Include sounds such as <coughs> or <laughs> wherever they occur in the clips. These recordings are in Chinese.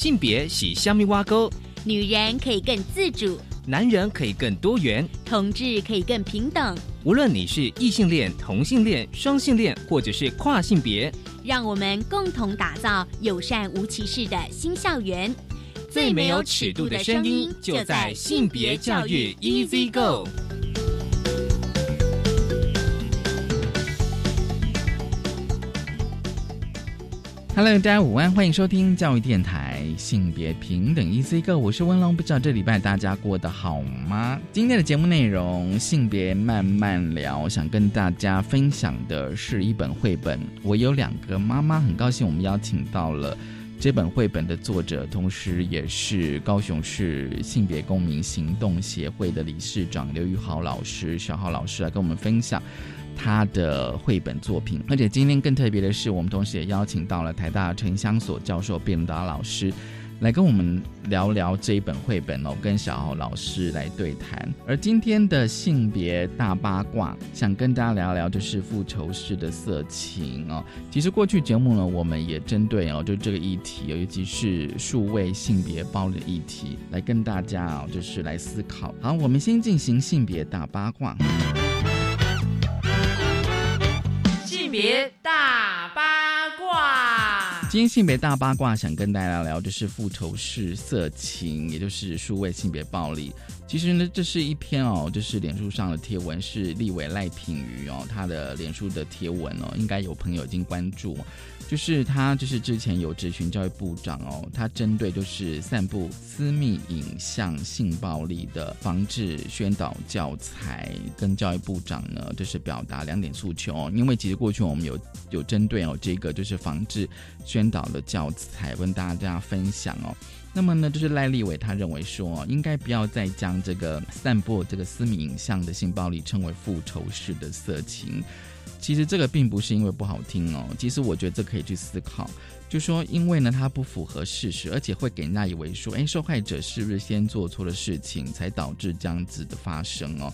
性别喜虾米挖沟，女人可以更自主，男人可以更多元，同志可以更平等。无论你是异性恋、同性恋、双性恋，或者是跨性别，让我们共同打造友善无歧视的新校园。最没有尺度的声音，就在性别教育 Easy Go。Hello，大家午安，欢迎收听教育电台性别平等 Easy Go，我是温龙。不知道这礼拜大家过得好吗？今天的节目内容性别慢慢聊，想跟大家分享的是一本绘本。我有两个妈妈，很高兴我们邀请到了这本绘本的作者，同时也是高雄市性别公民行动协会的理事长刘玉豪老师、小浩老师来跟我们分享。他的绘本作品，而且今天更特别的是，我们同时也邀请到了台大城乡所教授卞达老师，来跟我们聊聊这一本绘本哦，跟小豪老师来对谈。而今天的性别大八卦，想跟大家聊聊就是复仇式的色情哦。其实过去节目呢，我们也针对哦，就这个议题，尤其是数位性别暴力的议题，来跟大家哦，就是来思考。好，我们先进行性别大八卦。别大八卦，今天性别大八卦想跟大家聊聊，就是复仇式色情，也就是数位性别暴力。其实呢，这是一篇哦，就是脸书上的贴文，是立委赖品瑜哦，他的脸书的贴文哦，应该有朋友已经关注。就是他，就是之前有咨询教育部长哦，他针对就是散布私密影像性暴力的防治宣导教材，跟教育部长呢，就是表达两点诉求。因为其实过去我们有有针对哦这个就是防治宣导的教材，跟大家分享哦。那么呢，就是赖立伟他认为说，应该不要再将这个散布这个私密影像的性暴力称为复仇式的色情。其实这个并不是因为不好听哦，其实我觉得这可以去思考，就说因为呢它不符合事实，而且会给人家以为说，哎，受害者是不是先做错了事情才导致这样子的发生哦，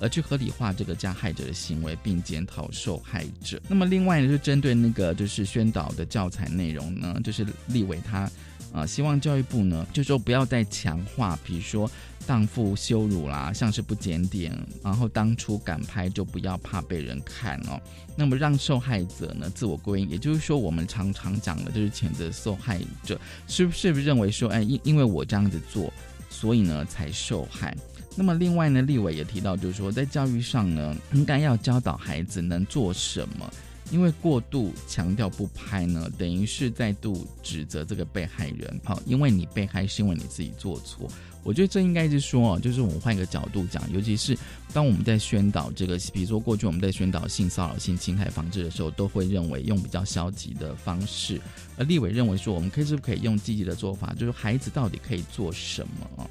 而去合理化这个加害者的行为，并检讨受害者。那么另外呢，就针对那个就是宣导的教材内容呢，就是立伟他啊希望教育部呢，就说不要再强化，比如说。荡妇羞辱啦，像是不检点，然后当初敢拍就不要怕被人看哦。那么让受害者呢自我归因，也就是说我们常常讲的就是谴责受害者，是不是认为说，哎，因因为我这样子做，所以呢才受害。那么另外呢，立委也提到，就是说在教育上呢，应该要教导孩子能做什么。因为过度强调不拍呢，等于是再度指责这个被害人。好，因为你被害是因为你自己做错。我觉得这应该是说啊，就是我们换一个角度讲，尤其是当我们在宣导这个，比如说过去我们在宣导性骚扰、性侵害防治的时候，都会认为用比较消极的方式。而立委认为说，我们可以是不可以用积极的做法，就是孩子到底可以做什么啊？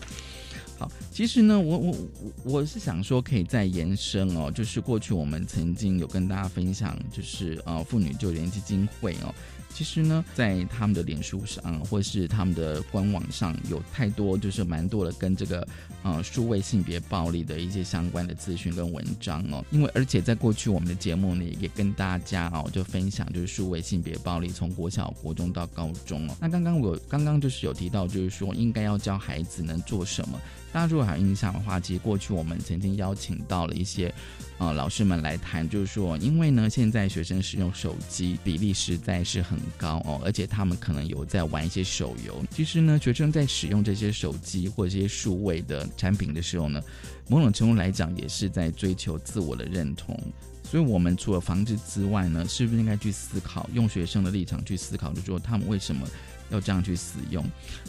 好，其实呢，我我我我是想说，可以再延伸哦，就是过去我们曾经有跟大家分享，就是呃妇女救援基金会哦。其实呢，在他们的脸书上，或是他们的官网上有太多，就是蛮多的跟这个呃数位性别暴力的一些相关的资讯跟文章哦。因为而且在过去我们的节目呢，也跟大家哦就分享，就是数位性别暴力从国小、国中到高中哦。那刚刚我刚刚就是有提到，就是说应该要教孩子能做什么。大家如果还有印象的话，其实过去我们曾经邀请到了一些。啊，老师们来谈，就是说，因为呢，现在学生使用手机比例实在是很很高哦，而且他们可能有在玩一些手游。其实呢，学生在使用这些手机或者这些数位的产品的时候呢，某种程度来讲，也是在追求自我的认同。所以，我们除了防治之外呢，是不是应该去思考，用学生的立场去思考，就说他们为什么？要这样去使用，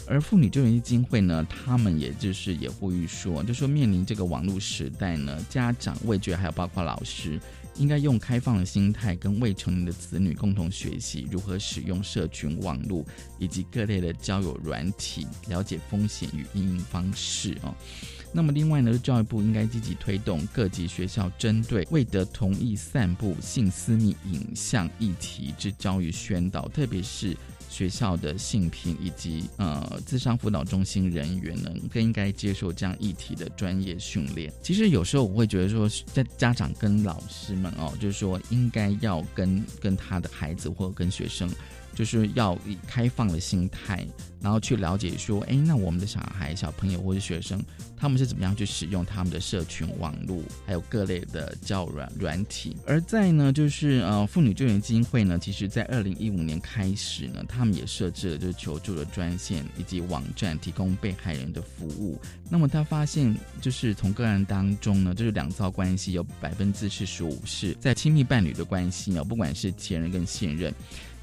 而妇女救援基金会呢，他们也就是也呼吁说，就说面临这个网络时代呢，家长、未觉还有包括老师，应该用开放的心态，跟未成年的子女共同学习如何使用社群网络以及各类的交友软体，了解风险与应用方式哦。那么另外呢，教育部应该积极推动各级学校针对未得同意散布性私密影像议题之教育宣导，特别是。学校的性平以及呃，智商辅导中心人员呢，更应该接受这样议题的专业训练。其实有时候我会觉得说，在家长跟老师们哦，就是说应该要跟跟他的孩子或者跟学生。就是要以开放的心态，然后去了解说，哎，那我们的小孩、小朋友或者学生，他们是怎么样去使用他们的社群网络，还有各类的教软软体。而在呢，就是呃，妇女救援基金会呢，其实在二零一五年开始呢，他们也设置了就是求助的专线以及网站，提供被害人的服务。那么他发现，就是从个案当中呢，就是两造关系有百分之四十五是在亲密伴侣的关系呢，不管是前任跟现任。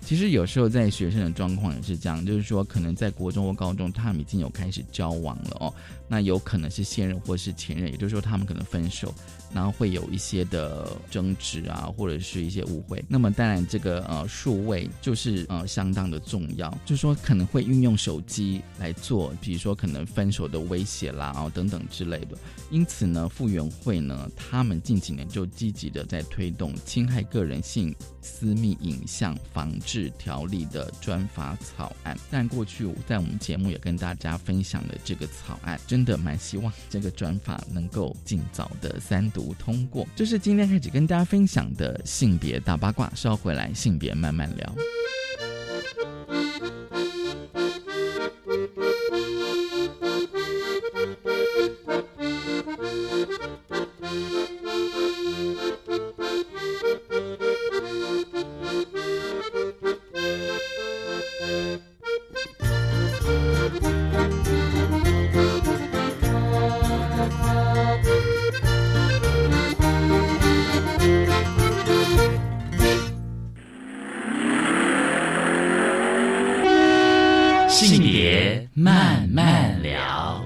其实有时候在学生的状况也是这样，就是说可能在国中或高中，他们已经有开始交往了哦，那有可能是现任或是前任，也就是说他们可能分手。然后会有一些的争执啊，或者是一些误会。那么当然，这个呃数位就是呃相当的重要，就是说可能会运用手机来做，比如说可能分手的威胁啦，哦等等之类的。因此呢，复原会呢，他们近几年就积极的在推动侵害个人性私密影像防治条例的专法草案。但过去在我们节目也跟大家分享了这个草案，真的蛮希望这个转法能够尽早的三。读通过，这是今天开始跟大家分享的性别大八卦。稍回来，性别慢慢聊。性别慢慢聊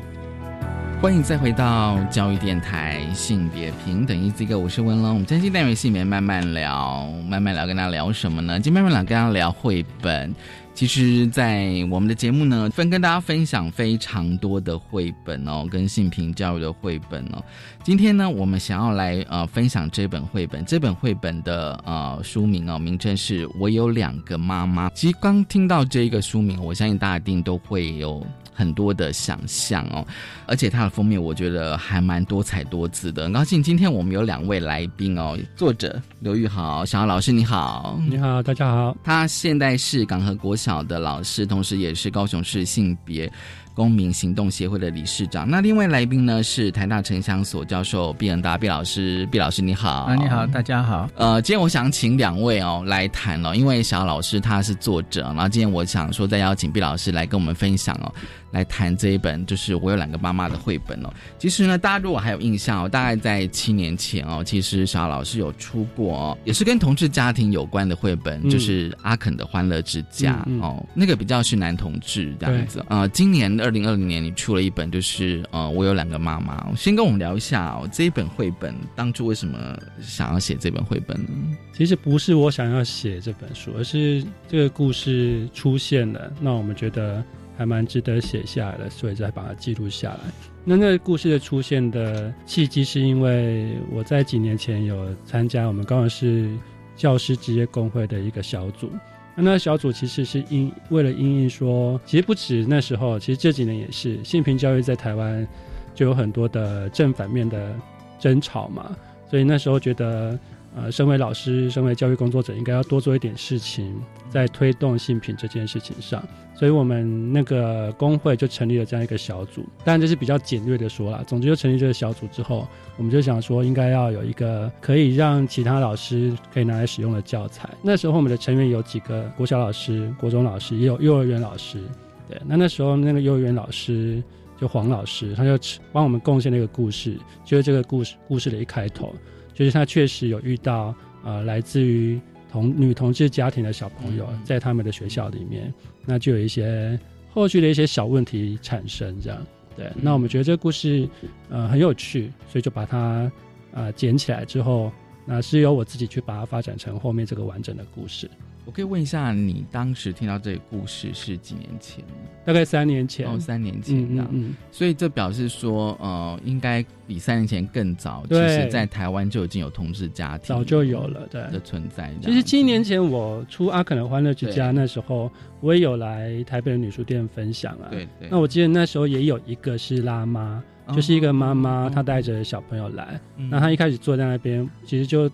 欢迎再回到教育电台性别平等一这个，我是温龙。我们今天单元性别慢慢聊，慢慢聊，跟大家聊什么呢？今天慢慢聊，跟大家聊绘本。其实，在我们的节目呢，分跟大家分享非常多的绘本哦，跟性平教育的绘本哦。今天呢，我们想要来呃分享这本绘本，这本绘本的呃书名哦，名称是我有两个妈妈。其实刚听到这一个书名，我相信大家一定都会有。很多的想象哦，而且它的封面我觉得还蛮多彩多姿的。很高兴今天我们有两位来宾哦，作者刘玉豪，小豪老师你好，你好，大家好。他现在是港和国小的老师，同时也是高雄市性别。公民行动协会的理事长。那另外来宾呢是台大城乡所教授毕恩达毕老师。毕老师你好。啊，你好，大家好。呃，今天我想请两位哦来谈哦，因为小老师他是作者，然后今天我想说再邀请毕老师来跟我们分享哦，来谈这一本就是我有两个妈妈的绘本哦。其实呢，大家如果还有印象哦，大概在七年前哦，其实小老师有出过哦，也是跟同志家庭有关的绘本，就是阿肯的欢乐之家哦，那个比较是男同志这样子。呃，今年。二二零二零年，你出了一本，就是呃，我有两个妈妈。先跟我们聊一下哦，这一本绘本当初为什么想要写这本绘本呢？其实不是我想要写这本书，而是这个故事出现了，那我们觉得还蛮值得写下来的，所以再把它记录下来。那那个故事的出现的契机，是因为我在几年前有参加我们高雄市教师职业工会的一个小组。那小组其实是因为了因应说，其实不止那时候，其实这几年也是性平教育在台湾就有很多的正反面的争吵嘛，所以那时候觉得。呃，身为老师，身为教育工作者，应该要多做一点事情，在推动性品这件事情上。所以我们那个工会就成立了这样一个小组，当然这是比较简略的说了。总之，就成立这个小组之后，我们就想说，应该要有一个可以让其他老师可以拿来使用的教材。那时候我们的成员有几个国小老师、国中老师，也有幼儿园老师。对，那那时候那个幼儿园老师就黄老师，他就帮我们贡献了一个故事，就是这个故事故事的一开头。就是他确实有遇到呃来自于同女同志家庭的小朋友，在他们的学校里面，那就有一些后续的一些小问题产生，这样对。那我们觉得这个故事呃很有趣，所以就把它啊捡起来之后，那是由我自己去把它发展成后面这个完整的故事。我可以问一下，你当时听到这个故事是几年前？大概三年前。哦，三年前这样。嗯。所以这表示说，呃，应该比三年前更早。其实，在台湾就已经有同志家庭，早就有了，对的存在。其实七年前我出《阿肯的欢乐之家》那时候，我也有来台北的女书店分享啊。对对。那我记得那时候也有一个是拉妈，就是一个妈妈，她带着小朋友来。那她一开始坐在那边，其实就。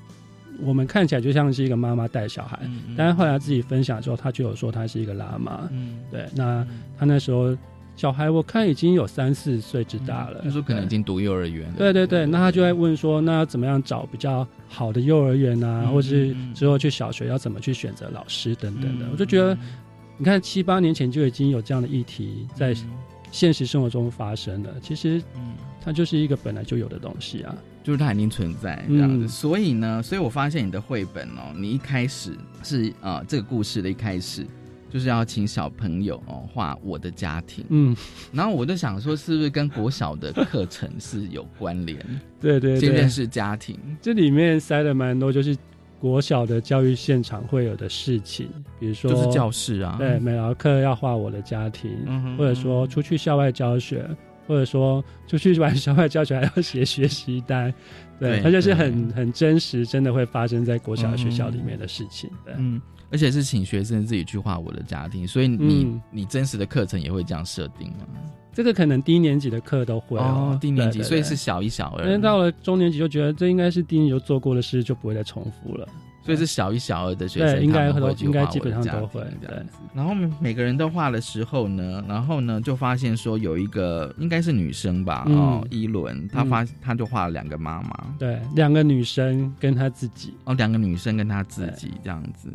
我们看起来就像是一个妈妈带小孩，嗯嗯但是后来自己分享之后，他就有说他是一个辣妈。嗯，对，那他那时候小孩我看已经有三四岁之大了，他说可能已经读幼儿园了。对对对，那他就在问说，那要怎么样找比较好的幼儿园啊，嗯或是之后去小学要怎么去选择老师等等的，嗯我就觉得，你看七八年前就已经有这样的议题在现实生活中发生了，其实嗯。它就是一个本来就有的东西啊。就是它已经存在这样子，嗯。所以呢，所以我发现你的绘本哦，你一开始是呃这个故事的一开始就是要请小朋友哦画我的家庭，嗯，然后我就想说是不是跟国小的课程是有关联，对 <laughs> 对对。先认，识家庭，这里面塞了蛮多就是国小的教育现场会有的事情，比如说就是教室啊，对，美劳课要画我的家庭，嗯哼或者说出去校外教学，或者说出去玩校外教学还要写学习单，对，对它就是很很真实，真的会发生在国小学校里面的事情。对，嗯，而且是请学生自己去画我的家庭，所以你、嗯你真实的课程也会这样设定吗？这个可能低年级的课都会哦，低年级，对对对所以是小一、小二因为，到了中年级就觉得这应该是低年级就做过的事，就不会再重复了。所以是小一、小二的学生，对应该都应该基本上都会这样子。然后每个人都画的时候呢，然后呢就发现说有一个应该是女生吧，嗯。哦，伊伦，她发她就画了两个妈妈，对，两个女生跟她自己，哦，两个女生跟她自己这样子。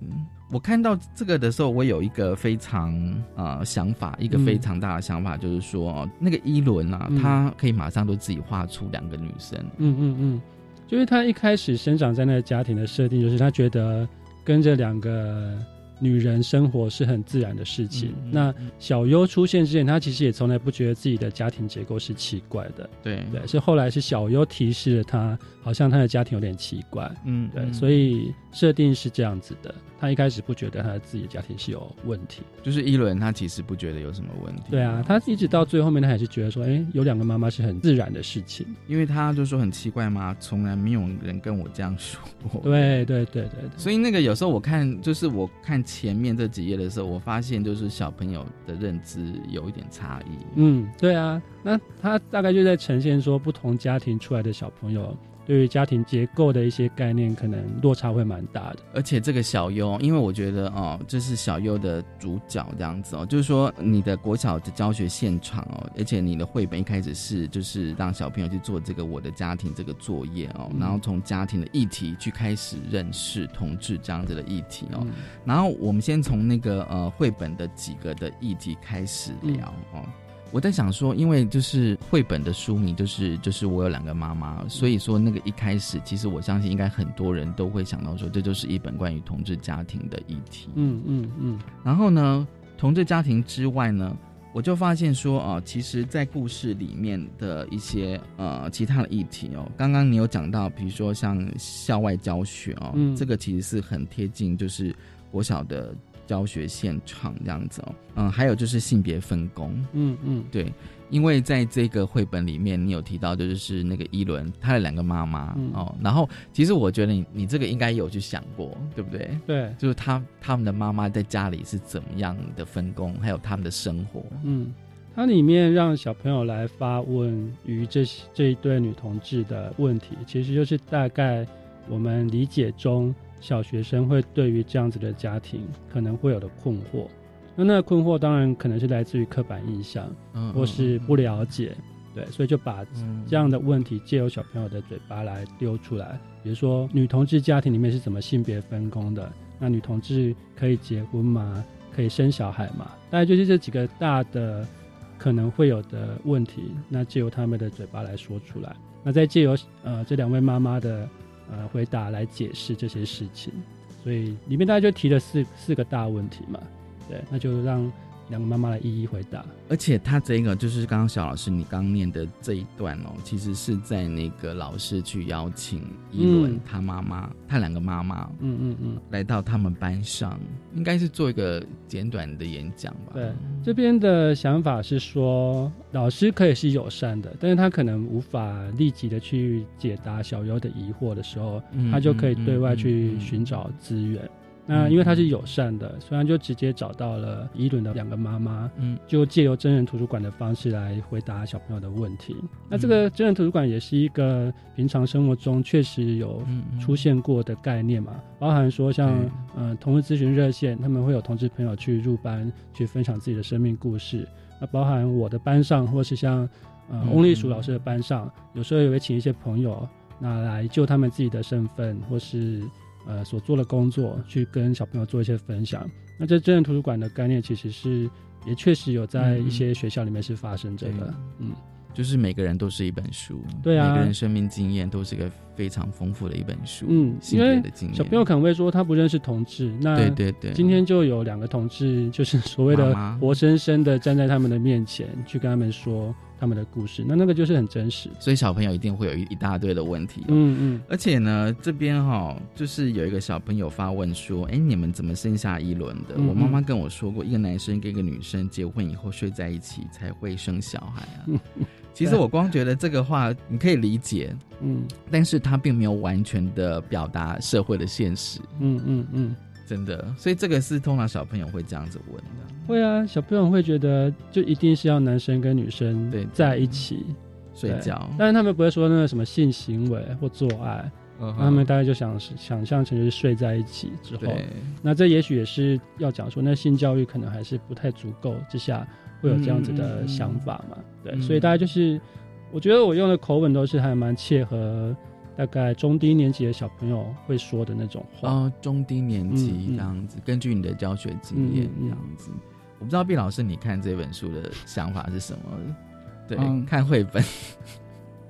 我看到这个的时候，我有一个非常呃想法，一个嗯。非常大的想法，就是说，哦那个伊伦啊，嗯。她可以马上都自己画出两个女生，嗯嗯嗯，就是他一开始生长在那个家庭的设定，就是他觉得跟着两个女人生活是很自然的事情。嗯嗯那小优出现之前，她其实也从来不觉得自己的家庭结构是奇怪的，对对，是后来是小优提示了她，好像她的家庭有点奇怪，嗯对，所以设定是这样子的。她一开始不觉得她自己的家庭是有问题，就是伊伦，她其实不觉得有什么问题，对啊，她一直到最后面，她还是觉得说，哎，有两个妈妈是很自然的事情。因为他就说很奇怪嘛，从来没有人跟我这样说过。对对对对对，所以那个有时候我看，就是我看前面这几页的时候，我发现就是小朋友的认知有一点差异。嗯，对啊，那他大概就在呈现说，不同家庭出来的小朋友对于家庭结构的一些概念，可能落差会蛮大的。而且这个小优，因为我觉得哦，这是小优的主角这样子哦，就是说你的国小的教学现场哦，而且你的绘本一开始是就是让小朋友去做这个我的家庭这个作业哦，嗯然后从家庭的议题去开始认识同志这样子的议题哦，嗯然后我们先从那个呃绘本的几个的议题开始聊、哦。我在想说，因为就是绘本的书名就是就是我有两个妈妈，所以说那个一开始，其实我相信应该很多人都会想到说，这就是一本关于同志家庭的议题。嗯嗯嗯然后呢，同志家庭之外呢，我就发现说，啊、其实，在故事里面的一些呃其他的议题哦，刚刚你有讲到，比如说像校外教学哦，嗯这个其实是很贴近就是国小的教学现场这样子哦，嗯，还有就是性别分工，嗯嗯，对，因为在这个绘本里面，你有提到的就是那个伊伦他的两个妈妈、嗯。哦，然后其实我觉得你你这个应该有去想过，对不对？对，就是他他们的妈妈在家里是怎么样的分工，还有他们的生活。嗯，它里面让小朋友来发问于这这一对女同志的问题，其实就是大概我们理解中小学生会对于这样子的家庭可能会有的困惑。那那个困惑当然可能是来自于刻板印象，嗯或是不了解，对，所以就把嗯这样的问题借由小朋友的嘴巴来丢出来。比如说，女同志家庭里面是怎么性别分工的？那女同志可以结婚吗？可以生小孩吗？大概就是这几个大的可能会有的问题，那借由他们的嘴巴来说出来，那再借由呃这两位妈妈的呃回答来解释这些事情。所以里面大家就提了四四个大问题嘛，对，那就让两个妈妈来一一回答。而且他这个就是刚刚小老师你刚念的这一段哦，其实是在那个老师去邀请伊伦、嗯他妈妈，他两个妈妈嗯嗯嗯。来到他们班上，应该是做一个简短的演讲吧。对，这边的想法是说，老师可以是友善的，但是他可能无法立即的去解答小优的疑惑的时候，嗯他就可以对外去寻找资源。那因为他是友善的，虽然就直接找到了伊伦的两个妈妈，嗯。就借由真人图书馆的方式来回答小朋友的问题。那这个真人图书馆也是一个平常生活中确实有出现过的概念嘛，包含说像对。呃同志咨询热线，他们会有同志朋友去入班去分享自己的生命故事。那包含我的班上，或是像呃嗯翁立淑老师的班上，有时候也会请一些朋友那来就他们自己的身份或是呃所做的工作，去跟小朋友做一些分享。那这真人图书馆的概念其实是也确实有在嗯一些学校里面是发生着的，嗯。就是每个人都是一本书，对啊每个人生命经验都是一个非常丰富的一本书，嗯性因为别的经验，小朋友可能会说他不认识同志，那对对对，今天就有两个同志，就是 <laughs> 所谓的活生生的站在他们的面前，去跟他们说他们的故事，那那个就是很真实。所以小朋友一定会有一一大堆的问题、嗯嗯，而且呢，这边哈、就是有一个小朋友发问说：“哎，你们怎么生下一轮的？”嗯我妈妈跟我说过，一个男生跟一个女生结婚以后睡在一起才会生小孩啊。<laughs> 其实我光觉得这个话你可以理解，嗯。但是他并没有完全的表达社会的现实，嗯嗯嗯，真的。所以这个是通常小朋友会这样子问的。会啊，小朋友会觉得就一定是要男生跟女生对在一起睡觉，但是他们不会说那个什么性行为或做爱，嗯他们大概就想想象成就是睡在一起之后，那这也许也是要讲说，那性教育可能还是不太足够之下，会有这样子的想法嘛？对，嗯所以大家就是，我觉得我用的口吻都是还蛮切合大概中低年级的小朋友会说的那种话。哦，中低年级这样子，根据你的教学经验这样子。我不知道毕老师，你看这本书的想法是什么？对，嗯看绘本，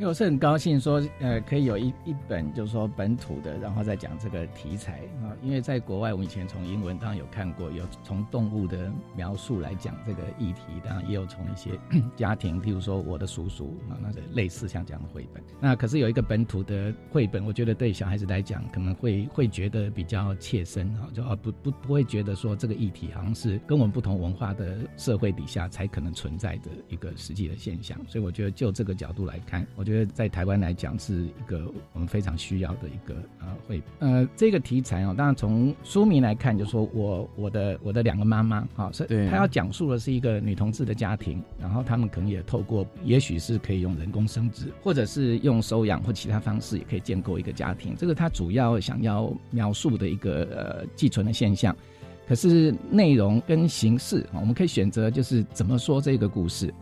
因为我是很高兴说，呃，可以有一一本就是说本土的，然后再讲这个题材啊。因为在国外，我们以前从英文当然有看过，有从动物的描述来讲这个议题，当然也有从一些 <coughs> 家庭，譬如说我的叔叔啊，那个类似像这样的绘本。那可是有一个本土的绘本，我觉得对小孩子来讲，可能会会觉得比较切身啊，就啊不不不会觉得说这个议题好像是跟我们不同文化的社会底下才可能存在的一个实际的现象。所以我觉得就这个角度来看，我觉得在台湾来讲是一个我们非常需要的一个呃绘呃这个题材哦，当然从书名来看，就说我我的我的两个妈妈啊，是对他要讲述的是一个女同志的家庭，然后他们可能也透过也许是可以用人工生殖，或者是用收养或其他方式，也可以建构一个家庭。这个他主要想要描述的一个呃寄存的现象。可是内容跟形式啊，我们可以选择就是怎么说这个故事。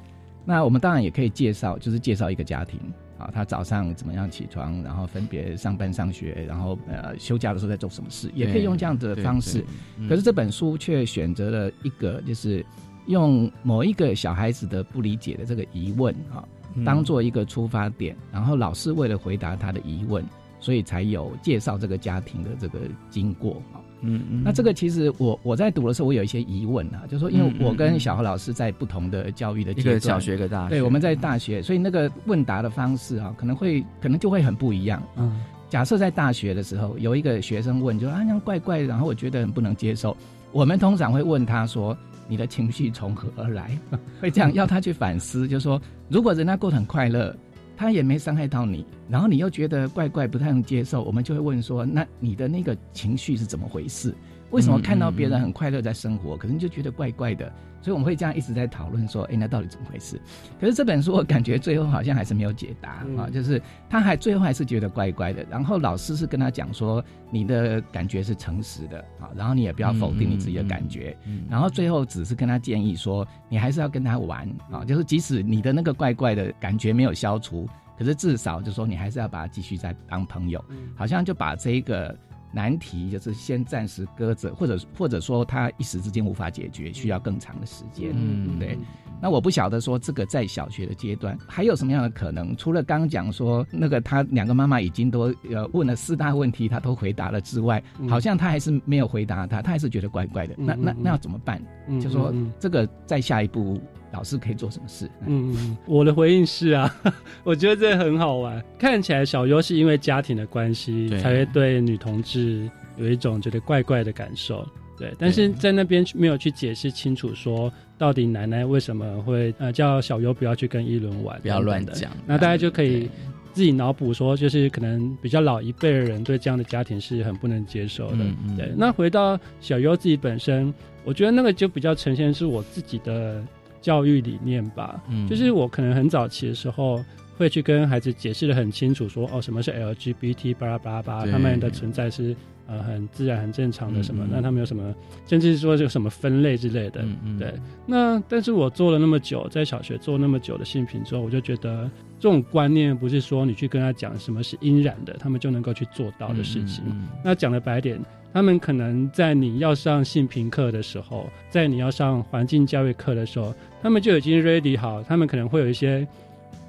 那我们当然也可以介绍，就是介绍一个家庭啊，他早上怎么样起床，然后分别上班上学，然后呃休假的时候在做什么事，也可以用这样的方式。，嗯可是这本书却选择了一个，就是用某一个小孩子的不理解的这个疑问啊，嗯当做一个出发点，然后老师为了回答他的疑问，所以才有介绍这个家庭的这个经过啊。嗯嗯那这个其实我我在读的时候，我有一些疑问啊，就是说，因为我跟嗯小何老师在不同的教育的阶段，一个小学，一个大学，对，我们在大学，所以那个问答的方式啊，可能会可能就会很不一样。嗯假设在大学的时候，有一个学生问，就啊那样怪怪的，然后我觉得很不能接受。我们通常会问他说：“你的情绪从何而来？” <laughs> 会这样要他去反思，就说如果人家过得很快乐，他也没伤害到你，然后你又觉得怪怪不太能接受，我们就会问说：“那你的那个情绪是怎么回事？为什么看到别人很快乐在生活，可是你就觉得怪怪的？”所以我们会这样一直在讨论说：“哎，那到底怎么回事？”可是这本书我感觉最后好像还是没有解答嗯啊，就是他还最后还是觉得怪怪的。然后老师是跟他讲说：“你的感觉是诚实的啊，然后你也不要否定你自己的感觉。嗯然后最后只是跟他建议说，你还是要跟他玩啊，就是即使你的那个怪怪的感觉没有消除，可是至少就说你还是要把他继续再当朋友，好像就把这一个难题就是先暂时搁着，或者或者说他一时之间无法解决，需要更长的时间。嗯对。那我不晓得说这个在小学的阶段还有什么样的可能？除了刚刚讲说那个他两个妈妈已经都呃问了四大问题，他都回答了之外，嗯好像他还是没有回答他，他还是觉得怪怪的。那那那要怎么办？嗯就说嗯这个在下一步老师可以做什么事？嗯，嗯嗯我的回应是啊，<laughs> 我觉得这很好玩。看起来小优是因为家庭的关系才会对女同志有一种觉得怪怪的感受，对。但是在那边没有去解释清楚，说到底奶奶为什么会呃叫小优不要去跟一轮玩，不要乱讲那大家就可以自己脑补说，就是可能比较老一辈的人对这样的家庭是很不能接受的。嗯嗯对，那回到小优自己本身，我觉得那个就比较呈现是我自己的教育理念吧。嗯就是我可能很早期的时候。会去跟孩子解释的很清楚说哦，什么是 LGBT，巴拉巴拉巴拉，他们的存在是呃很自然、很正常的什么，那他们有什么，甚至说有什么分类之类的。嗯嗯对，那但是我做了那么久，在小学做那么久的性平之后，我就觉得这种观念不是说你去跟他讲什么是应然的，他们就能够去做到的事情。嗯那讲的白点，他们可能在你要上性平课的时候，在你要上环境教育课的时候，他们就已经 ready 好，他们可能会有一些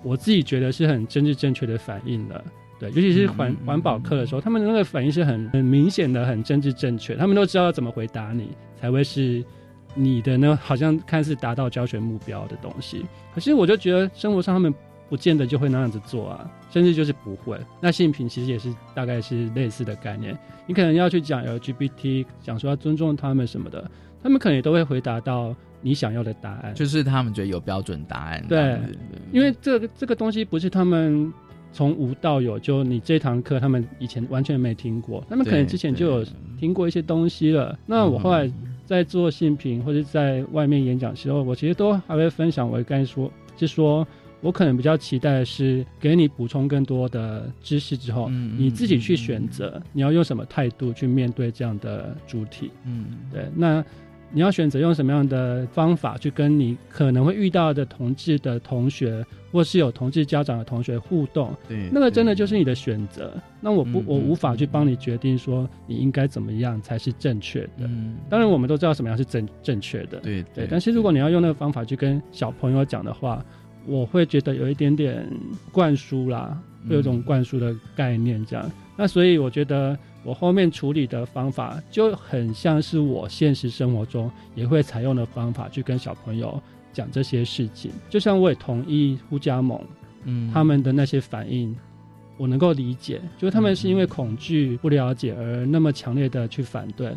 我自己觉得是很政治正确的反应了。对，尤其是环环保课的时候，他们的那个反应是很很明显的，很政治正确，他们都知道要怎么回答你，才会是你的呢，好像看似达到教学目标的东西。可是我就觉得生活上他们不见得就会那样子做啊，甚至就是不会。那性平其实也是大概是类似的概念，你可能要去讲 LGBT，讲说要尊重他们什么的，他们可能也都会回答到你想要的答案。就是他们觉得有标准答案，对因为这个这个东西不是他们从无到有，就你这堂课他们以前完全没听过，他们可能之前就有对听过一些东西了。那我后来在做性评或者在外面演讲的时候，我其实都还会分享。我刚才说是说。我可能比较期待的是给你补充更多的知识之后，你自己去选择你要用什么态度去面对这样的主体。嗯，对，那你要选择用什么样的方法去跟你可能会遇到的同志的同学，或是有同志家长的同学互动，对，那个真的就是你的选择。那我不，嗯我无法嗯去帮你决定说你应该怎么样才是正确的。嗯，当然，我们都知道什么样是正正确的，对对。但是如果你要用那个方法去跟小朋友讲的话，我会觉得有一点点灌输啦，会有一种灌输的概念这样。那所以我觉得我后面处理的方法就很像是我现实生活中也会采用的方法去跟小朋友讲这些事情。就像我也同意呼加盟嗯他们的那些反应。我能够理解，就是他们是因为恐惧、不了解而那么强烈的去反对，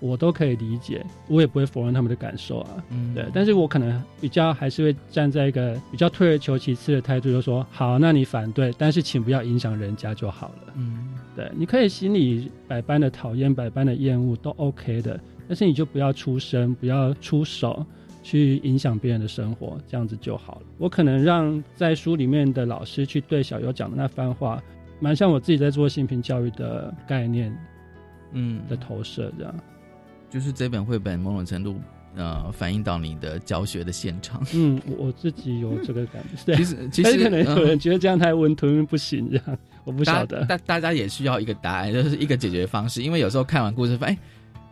我都可以理解，我也不会否认他们的感受啊。嗯对，但是我可能比较还是会站在一个比较退而求其次的态度，就说好，那你反对，但是请不要影响人家就好了。嗯对，你可以心里百般的讨厌、百般的厌恶都 OK 的，但是你就不要出声，不要出手去影响别人的生活，这样子就好了。我可能让在书里面的老师去对小优讲的那番话，蛮像我自己在做性平教育的概念嗯的投射，这样。就是这本绘本某种程度呃反映到你的教学的现场。嗯，我我自己有这个感觉，对其。实其实 <laughs> 可能有嗯人觉得这样太温吞不行，这样我不晓得。大大家也需要一个答案，就是一个解决方式。因为有时候看完故事，发现哎，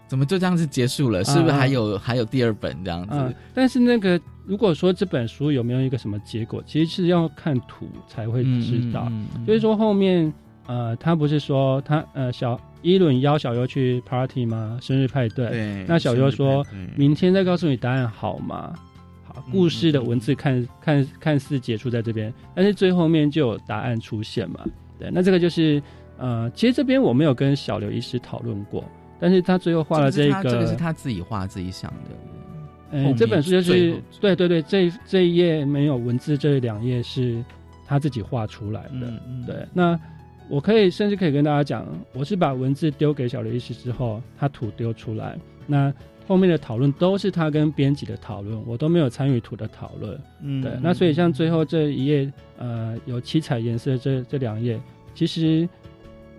怎么就这样子结束了？是不是还有、还有第二本这样子？嗯，但是那个如果说这本书有没有一个什么结果，其实是要看图才会知道。嗯嗯嗯所以说后面呃，他不是说他呃小伊伦邀小优去 party 吗？生日派对。对，那小优说明天再告诉你答案好吗？好，嗯故事的文字看看看似结束在这边，但是最后面就有答案出现嘛？对，那这个就是呃，其实这边我没有跟小刘医师讨论过，但是他最后画了这这个，这个是他自己画自己想的。后嗯，面这本书就是对对对，这这一页没有文字，这两页是他自己画出来的。嗯嗯对，那我可以甚至可以跟大家讲，我是把文字丢给小刘医师之后，他图丢出来，那后面的讨论都是他跟编辑的讨论，我都没有参与图的讨论。嗯对，那所以像最后这一页，呃，有七彩颜色这这两页，其实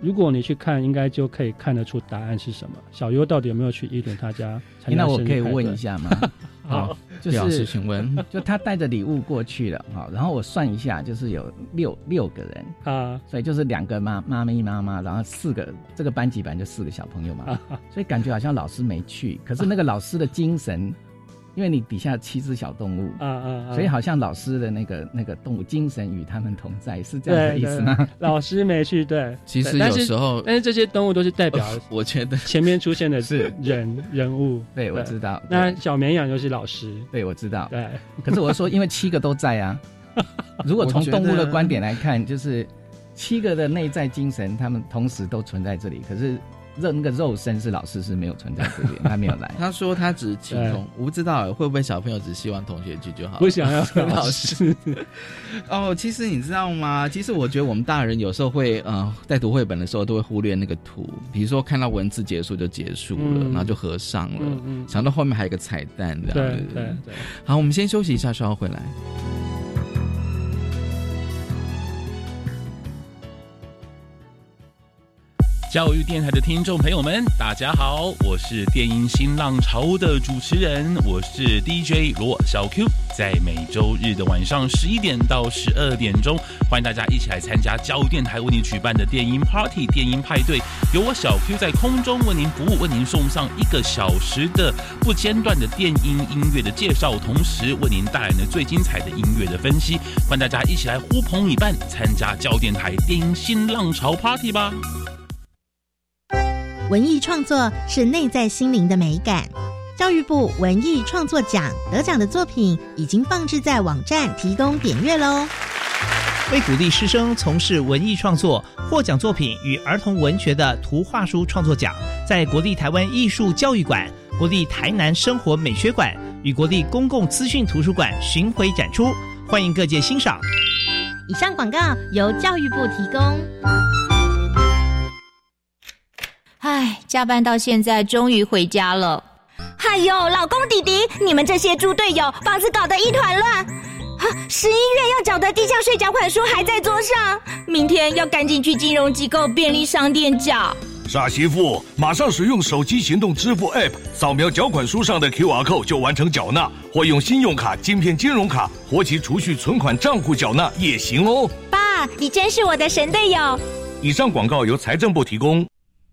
如果你去看，应该就可以看得出答案是什么。小优到底有没有去伊伦他家参加那我可以问一下吗？<laughs> 好，就李老师是询问，<laughs> 就他带着礼物过去了哈，然后我算一下，就是有六六个人，啊。所以就是两个妈妈咪妈妈，然后四个这个班级本来就四个小朋友嘛，啊 <laughs> 所以感觉好像老师没去，可是那个老师的精神，因为你底下七只小动物，啊啊啊！所以好像老师的那个那个动物精神与他们同在，是这样的意思吗？老师没去，对，<laughs> 其实有时候但是这些动物都是代表 <laughs> 我觉得 <laughs> 前面出现的是人人物。对，我知道。那对小绵羊就是老师，对，我知道。对，可是我说，因为七个都在啊。如果从动物的观点来看，就是七个的内在精神，他们同时都存在这里。可是肉那个肉身是老师是没有存在这边，他没有来。<laughs> 他说他只请同，我不知道会不会小朋友只希望同学去就好，不想要老师。<laughs> 哦，其实你知道吗？其实我觉得我们大人有时候会，呃，在读绘本的时候都会忽略那个图，比如说看到文字结束就结束了，然后就合上了，想到后面还有个彩蛋这样。对对对。好，我们先休息一下，稍后回来。教育电台的听众朋友们，大家好，我是电音新浪潮的主持人，我是 DJ 罗小 Q，在每周日的晚上十一点到十二点钟，欢迎大家一起来参加教育电台为您举办的电音 Party 电音派对，由我小 Q 在空中为您服务，为您送上一个小时的不间断的电音音乐的介绍，同时为您带来的最精彩的音乐的分析，欢迎大家一起来呼朋引伴，参加教育电台电音新浪潮 Party 吧。文艺创作是内在心灵的美感。教育部文艺创作奖得奖的作品已经放置在网站提供点阅喽。为鼓励师生从事文艺创作，获奖作品与儿童文学的图画书创作奖，在国立台湾艺术教育馆、国立台南生活美学馆与国立公共资讯图书馆巡回展出，欢迎各界欣赏。以上广告由教育部提供。唉，加班到现在，终于回家了。哎呦，老公弟弟，你们这些猪队友，房子搞得一团乱。十一月要缴的地价税缴款书还在桌上，明天要赶紧去金融机构、便利商店缴。傻媳妇，马上使用手机行动支付 App，扫描缴款书上的 QR code 就完成缴纳，或用信用卡、金片金融卡、活期储蓄存款账户缴纳也行哦。爸，你真是我的神队友。以上广告由财政部提供。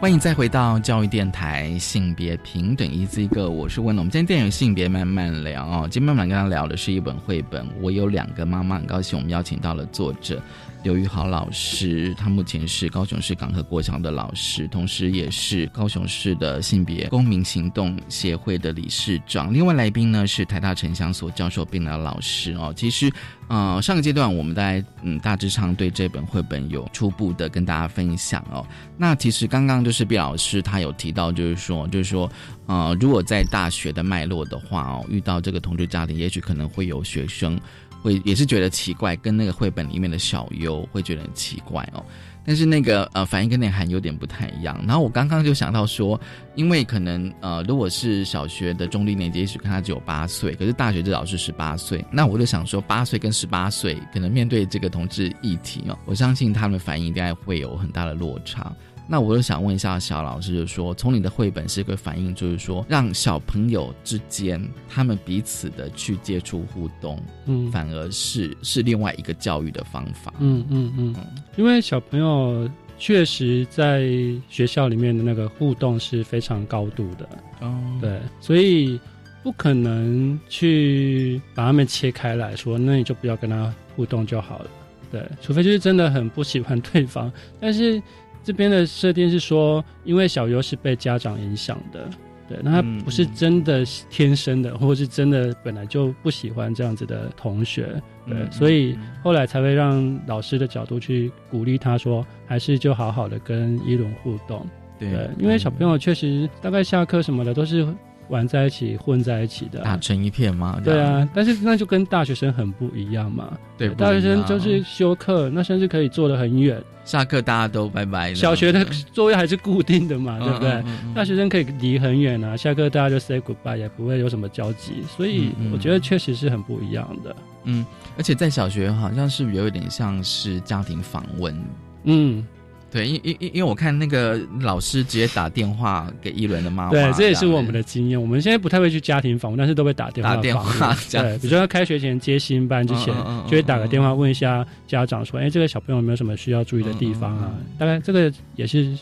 欢迎再回到教育电台，性别平等一字一个，我是温龙。我们今天电影性别慢慢聊哦，今天慢慢跟他聊的是一本绘本，我有两个妈妈，很高兴我们邀请到了作者。刘玉豪老师，他目前是高雄市港和国小的老师，同时也是高雄市的性别公民行动协会的理事长。另外来宾呢是台大城乡所教授并的老师哦。其实，呃，上个阶段我们在嗯大致上对这本绘本有初步的跟大家分享哦。那其实刚刚就是毕老师他有提到，就是说，就是说，呃，如果在大学的脉络的话哦，遇到这个同居家庭，也许可能会有学生。会也是觉得奇怪，跟那个绘本里面的小优会觉得很奇怪哦。但是那个呃反应跟内涵有点不太一样。然后我刚刚就想到说，因为可能呃如果是小学的中低年级，也许看他只有八岁，可是大学至少是十八岁。那我就想说，八岁跟十八岁可能面对这个同志议题哦，我相信他们反应应该会有很大的落差。那我就想问一下小老师，就是说，从你的绘本是一个反应，就是说，让小朋友之间他们彼此的去接触互动，嗯，反而是是另外一个教育的方法，嗯嗯嗯，因为小朋友确实在学校里面的那个互动是非常高度的，哦，对，所以不可能去把他们切开来说，那你就不要跟他互动就好了，对，除非就是真的很不喜欢对方，但是。这边的设定是说，因为小优是被家长影响的，对，那他不是真的天生的，或者是真的本来就不喜欢这样子的同学，对，所以后来才会让老师的角度去鼓励他说，还是就好好的跟一轮互动，对，因为小朋友确实大概下课什么的都是。玩在一起，混在一起的，打成一片吗？对啊，但是那就跟大学生很不一样嘛。对，大学生就是休课，那甚至可以坐得很远。下课大家都拜拜。小学的 <laughs> 座位还是固定的嘛，对不对？大学生可以离很远啊，下课大家就 say goodbye，也不会有什么交集。所以我觉得确实是很不一样的。嗯，而且在小学好像是有一点像是家庭访问。嗯。对，因因因因为我看那个老师直接打电话给一轮的妈妈，对，这也是我们的经验。我们现在不太会去家庭访问，但是都会打电话打电话对，比如说开学前接新班之前嗯嗯嗯，就会打个电话问一下家长说：“哎，这个小朋友有没有什么需要注意的地方啊？”大概这个也是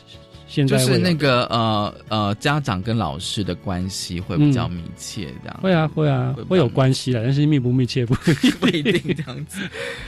现在就是那个呃呃，家长跟老师的关系会比较密切，这样、会啊会啊会有关系的，但是密不密切不 <laughs> 不一定这样子。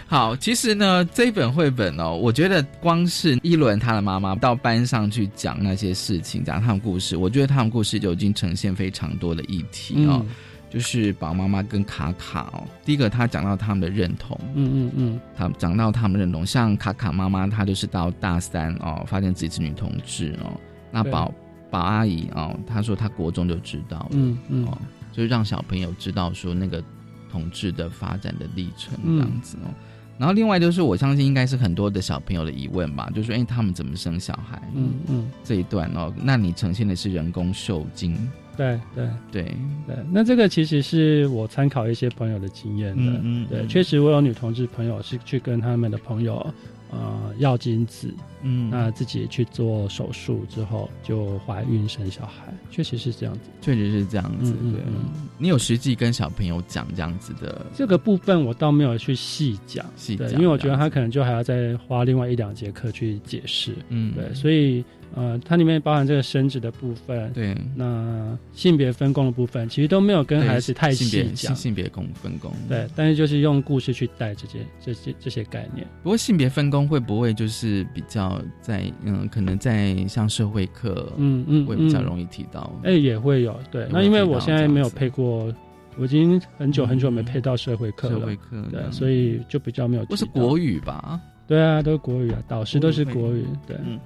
好，其实呢，这一本绘本哦，我觉得光是一轮他的妈妈到班上去讲那些事情，讲他们故事，我觉得他们故事就已经呈现非常多的议题哦。嗯就是宝妈妈跟卡卡哦，第一个他讲到他们的认同，嗯嗯嗯，他讲到他们认同，像卡卡妈妈，她就是到大三哦，发现自己是女同志哦，那对。宝宝阿姨哦，她说她国中就知道了，嗯嗯。哦，就是让小朋友知道说那个同志的发展的历程这样子哦。然后另外就是我相信应该是很多的小朋友的疑问吧，就是说哎他们怎么生小孩？嗯嗯，这一段哦，那你呈现的是人工受精，对对。对。对，那这个其实是我参考一些朋友的经验的，嗯嗯对，嗯确实我有女同志朋友是去跟他们的朋友呃要精子，嗯。那自己去做手术之后就怀孕生小孩，确实是这样子。确实是这样子。对。嗯，你有实际跟小朋友讲这样子的这个部分我倒没有去细讲，细讲因为我觉得他可能就还要再花另外一两节课去解释，嗯。对，所以呃，它里面包含这个生殖的部分，对，那性别分工的部分，其实都没有跟孩子太细讲性，性别工分工。对，但是就是用故事去带这些这些这些概念。不过性别分工会不会就是比较在嗯，可能在像社会课，嗯嗯会比较嗯容易提到。哎、也会有对。那因为我现在没有配过，我已经很久很久没配到社会课了，社会课对，所以就比较没有。都是国语吧？对啊，都是国语啊，导师都是国语国语，对。嗯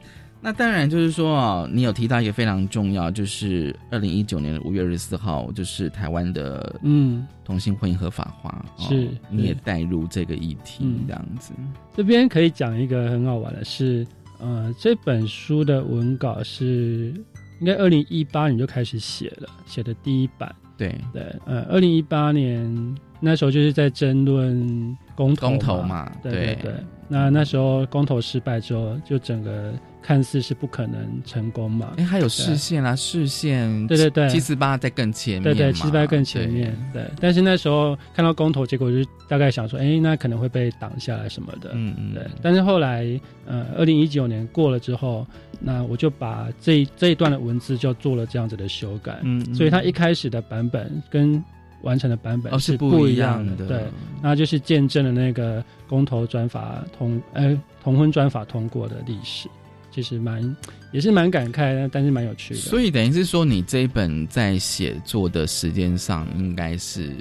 那当然就是说啊，你有提到一个非常重要，就是二零一九年的五月二十四号，就是台湾的嗯同性婚姻合法化，哦是你也是带入这个议题嗯这样子。这边可以讲一个很好玩的是，呃，这本书的文稿是应该二零一八年就开始写了，写的第一版。对对，呃，二零一八年那时候就是在争论公投公投嘛对对对。对。那那时候公投失败之后，就整个看似是不可能成功嘛。哎，还有对。视线啊，视线，对对对。七四八在更前面嘛，对对，七四八更前面，对。但是那时候看到公投结果，就大概想说，哎，那可能会被挡下来什么的，嗯嗯，对。但是后来，呃，二零一九年过了之后，那我就把这一这一段的文字就做了这样子的修改，嗯嗯。所以它一开始的版本跟完成的版本哦是不不一一样的的，对。那就是见证了那个公投专法通，呃，同婚专法通过的历史，其实蛮也是蛮感慨的，但是蛮有趣的。所以等于是说，你这一本在写作的时间上应该是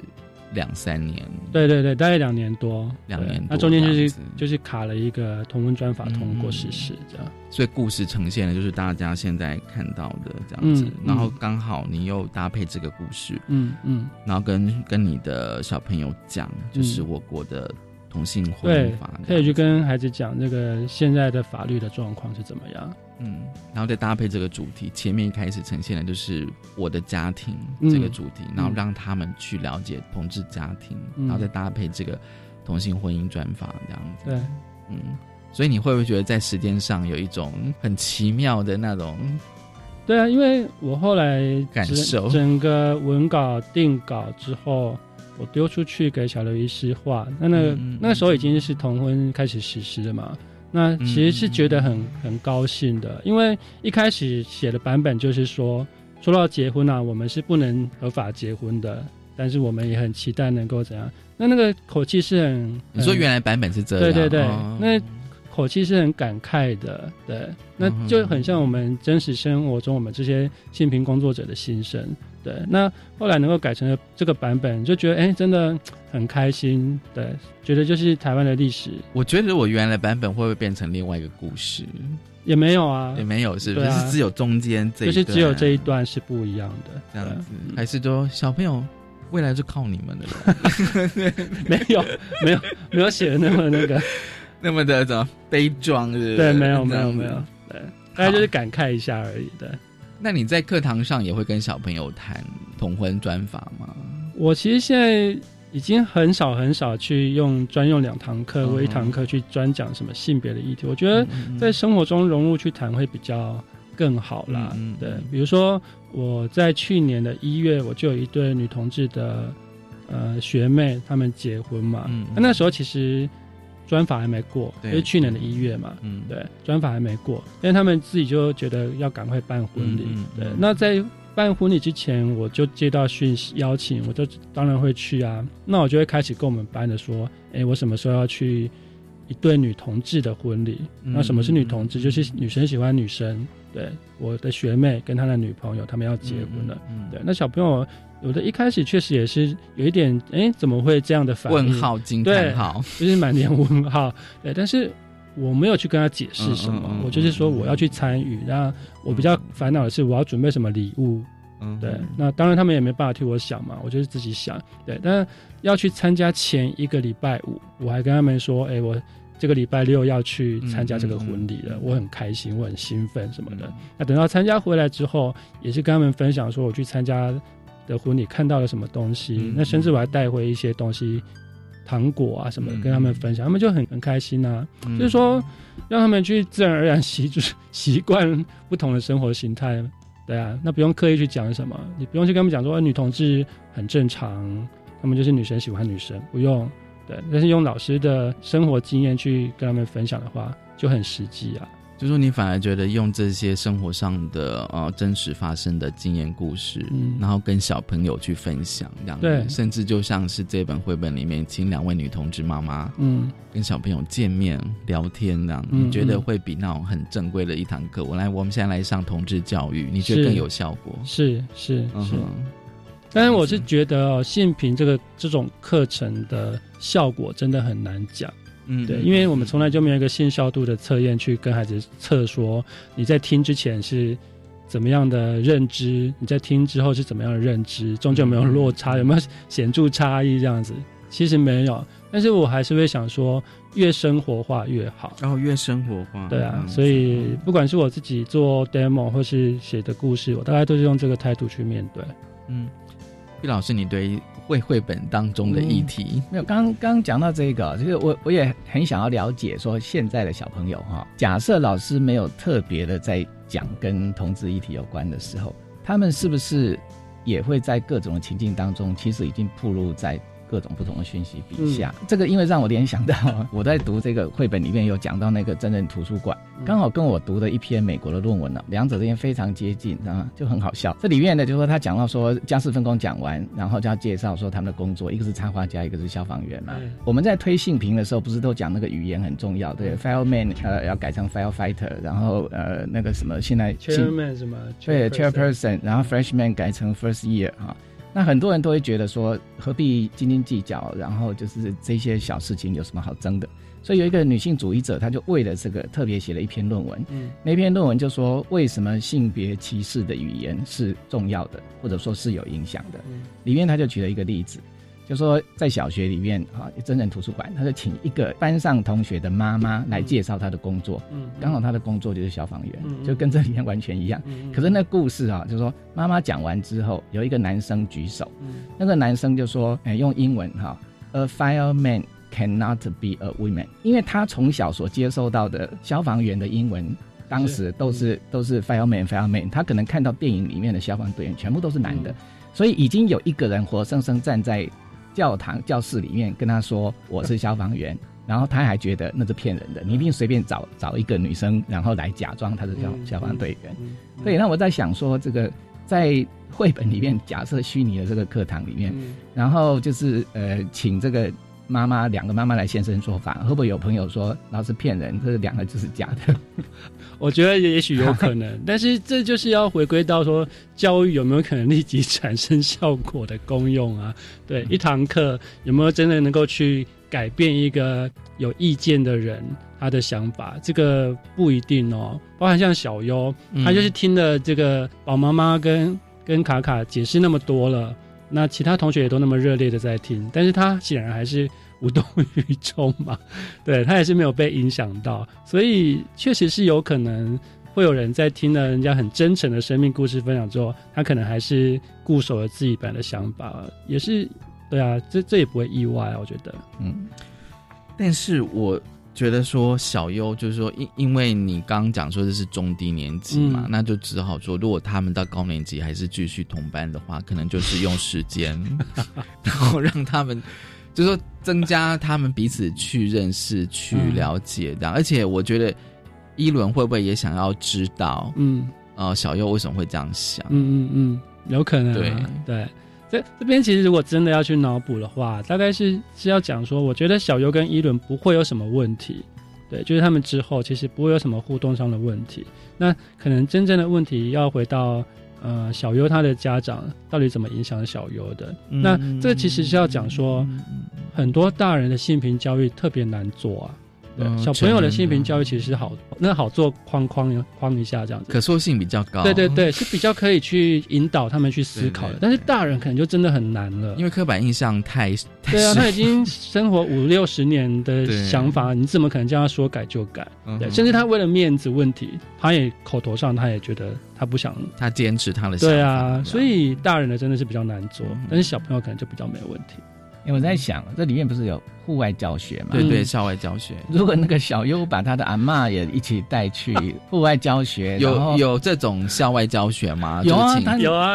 两三年，对对对，大概两年多，两年多那中间就是就是卡了一个同婚专法通过实施，这样。所以故事呈现的就是大家现在看到的这样子，嗯然后嗯刚好你又搭配这个故事，嗯嗯，然后跟跟你的小朋友讲，就是我国的同性婚姻法，，可以去跟孩子讲这个现在的法律的状况是怎么样。嗯，然后再搭配这个主题，前面一开始呈现的就是我的家庭嗯这个主题，然后嗯让他们去了解同志家庭，嗯然后再搭配这个同性婚姻专访这样子。对，嗯，所以你会不会觉得在时间上有一种很奇妙的那种？对啊，因为我后来整感受整个文稿定稿之后，我丢出去给小刘医师画，那那那时候已经是同婚开始实施了嘛。那其实是觉得很很高兴的，因为一开始写的版本就是说，说到结婚啊，我们是不能合法结婚的，但是我们也很期待能够怎样。那那个口气是很，你说原来版本是这样，对对对，哦。那口气是很感慨的，对，那就很像我们真实生活中我们这些性平工作者的心声，对。那后来能够改成了这个版本，就觉得哎、真的很开心，对，觉得就是台湾的历史我觉得我原来版本会不会变成另外一个故事？也没有啊，也没有，是不是？是只有中间这一就是只有这一段是不一样的，这样子，还是说小朋友未来就靠你们的了？<laughs> 没有没有没有写的那么那个，<laughs> 那么的怎么悲壮？是对，没有没有没有，对，大家就是感慨一下而已的。那你在课堂上也会跟小朋友谈同婚专法吗？我其实现在已经很少很少去用专用两堂课或一堂课去专讲什么性别的议题。我觉得在生活中融入去谈会比较更好啦。对，比如说我在去年的一月，我就有一对女同志的呃学妹，她们结婚嘛。那那时候其实专法还没过，因为去年的一月嘛。嗯，对，专法还没过，但是他们自己就觉得要赶快办婚礼。对，那在。办婚礼之前，我就接到讯息邀请，我就当然会去啊。那我就会开始跟我们班的说：“哎，我什么时候要去一对女同志的婚礼？那什么是女同志？就是女生喜欢女生。对，我的学妹跟她的女朋友，他们要结婚了。对，那小朋友有的一开始确实也是有一点，哎，怎么会这样的反应？问号惊叹号，<laughs> 就是满脸问号。对，但是。我没有去跟他解释什么，我就是说我要去参与。那我比较烦恼的是，我要准备什么礼物？嗯，对。那当然他们也没办法替我想嘛，我就是自己想。对，但要去参加前一个礼拜五，我还跟他们说：“哎，我这个礼拜六要去参加这个婚礼了，我很开心，我很兴奋什么的。”那等到参加回来之后，也是跟他们分享说我去参加的婚礼看到了什么东西。那甚至我还带回一些东西。糖果啊什么的，跟他们分享，他们就很很开心呐。就是说，让他们去自然而然习就是习惯不同的生活形态，对啊，那不用刻意去讲什么，你不用去跟他们讲说女同志很正常，他们就是女生喜欢女生，不用。对，但是用老师的生活经验去跟他们分享的话，就很实际啊。就说你反而觉得用这些生活上的呃真实发生的经验故事，然后跟小朋友去分享，这样对，甚至就像是这本绘本里面，请两位女同志妈妈，嗯，跟小朋友见面聊天，这样你觉得会比那种很正规的一堂课，我来，我们现在来上同志教育，你觉得更有效果？是是是，但是我是。觉得哦，性平这个这种课程的效果真的很难讲。嗯，对，因为我们从来就没有一个信效度的测验去跟孩子测说你在听之前是怎么样的认知，你在听之后是怎么样的认知，中间有没有落差，有没有显著差异这样子，其实没有。但是我还是会想说，越生活化越好，然后越生活化，对啊。所以不管是我自己做 demo 或是写的故事，我大概都是用这个态度去面对。嗯，毕老师，你对？绘绘本当中的议题没有，刚刚讲到这个，就是我我也很想要了解，说现在的小朋友哈，假设老师没有特别的在讲跟同志议题有关的时候，他们是不是也会在各种的情境当中，其实已经暴露在。各种不同的讯息笔下，这个因为让我联想到 <laughs> 我在读这个绘本里面有讲到那个真人图书馆，刚好跟我读的一篇美国的论文呢，两者之间非常接近，啊，就很好笑。这里面呢，就说他讲到说家事分工讲完，然后就要介绍说他们的工作，一个是插画家，一个是消防员嘛。我们在推性评的时候，不是都讲那个语言很重要，对，fireman 呃要改成 firefighter，然后呃那个什么现在 chairman 什么？对 chairperson，然后 freshman 改成 first year 啊。那很多人都会觉得说，何必斤斤计较？然后就是这些小事情有什么好争的？所以有一个女性主义者，她就为了这个特别写了一篇论文。嗯，那篇论文就说，为什么性别歧视的语言是重要的，或者说是有影响的？嗯，里面她就举了一个例子。就说在小学里面啊，真人图书馆，他就请一个班上同学的妈妈来介绍他的工作。嗯，刚好他的工作就是消防员，就跟这里面完全一样。可是那故事啊，就说妈妈讲完之后，有一个男生举手，那个男生就说：“哎，用英文哈，A fireman cannot be a woman。”因为他从小所接受到的消防员的英文，当时都是都是 fireman，fireman。他可能看到电影里面的消防队员全部都是男的，所以已经有一个人活生生站在。教堂教室里面跟他说我是消防员，然后他还觉得那是骗人的，你一定随便找找一个女生，然后来假装她是消消防队员。所以那我在想说，这个在绘本里面假设虚拟的这个课堂里面，然后就是呃，请这个。妈妈两个妈妈来现身说法，会不会有朋友说老师骗人？这两个就是假的？<laughs> 我觉得也许有可能，但是这就是要回归到说教育有没有可能立即产生效果的功用啊？<laughs> 对，一堂课有没有真的能够去改变一个有意见的人他的想法？这个不一定哦。包含像小优，他就是听了这个宝妈妈跟跟卡卡解释那么多了。那其他同学也都那么热烈的在听，但是他显然还是无动于衷嘛，对他也是没有被影响到，所以确实是有可能会有人在听了人家很真诚的生命故事分享之后，他可能还是固守了自己本来的想法，也是对啊，这这也不会意外啊，我觉得。嗯，但是我觉得说小优就是说，因因为你刚刚讲说这是中低年级嘛，嗯那就只好说，如果他们到高年级还是继续同班的话，可能就是用时间，<laughs> 然后让他们。就是说，增加他们彼此去认识、去嗯了解这样，而且我觉得一轮会不会也想要知道，嗯呃，小优为什么会这样想？嗯嗯嗯，有可能、啊。对对，这这边其实如果真的要去脑补的话，大概是是要讲说，我觉得小优跟伊伦不会有什么问题。对，就是他们之后其实不会有什么互动上的问题。那可能真正的问题要回到呃小优他的家长到底怎么影响小优的。嗯那这个其实是要讲说，很多大人的性平教育特别难做啊。对，嗯小朋友的成性平教育其实是好，那好做框框框一下这样子。可塑性比较高。对对对，是比较可以去引导他们去思考的，但是大人可能就真的很难了。因为刻板印象太太对啊，他已经生活五六十年的想法，你怎么可能叫他说改就改？对，嗯甚至他为了面子问题，他也口头上他也觉得他不想。他坚持他的想法。对啊，所以大人的真的是比较难做，嗯但是小朋友可能就比较没有问题。因为我在想，这里面不是有户外教学嘛？对对，校外教学如果那个小优把他的阿嬷也一起带去 <laughs> 户外教学，有有这种校外教学吗？有啊，就是